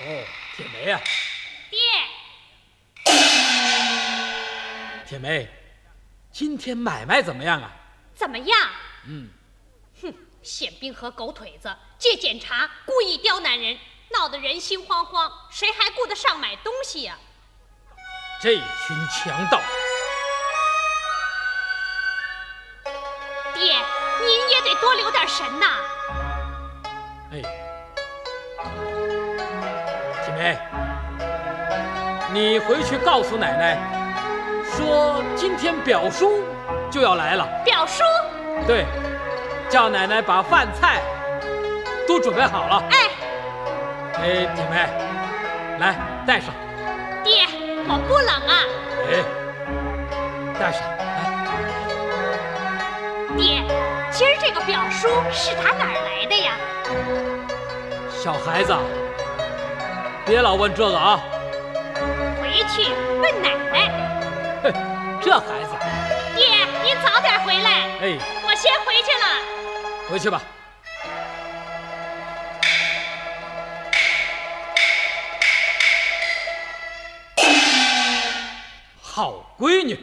哦，铁梅呀、爹，铁梅，今天买卖怎么样啊？怎么样？嗯，哼，宪兵和狗腿子借检查。故意刁难人，闹得人心惶惶，谁还顾得上买东西呀、这群强盗，爹，您也得多留点神呐。哎，铁梅，你回去告诉奶奶，说今天表叔就要来了。表叔，对，叫奶奶把饭菜都准备好了。哎，哎，铁梅，来带上。爹，我不冷啊。哎，带上。来，爹，今儿这个表叔是打哪儿来的呀？小孩子，别老问这个啊！回去问奶奶。这孩子。爹，你早点回来。哎，我先回去了。回去吧。好闺女。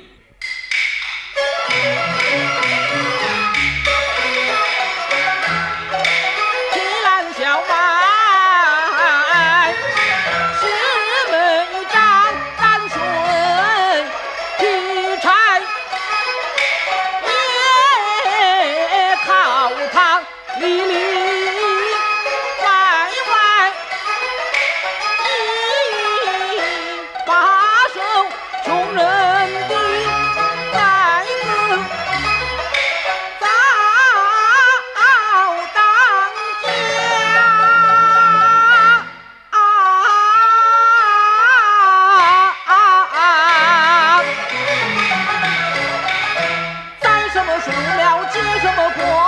结什么果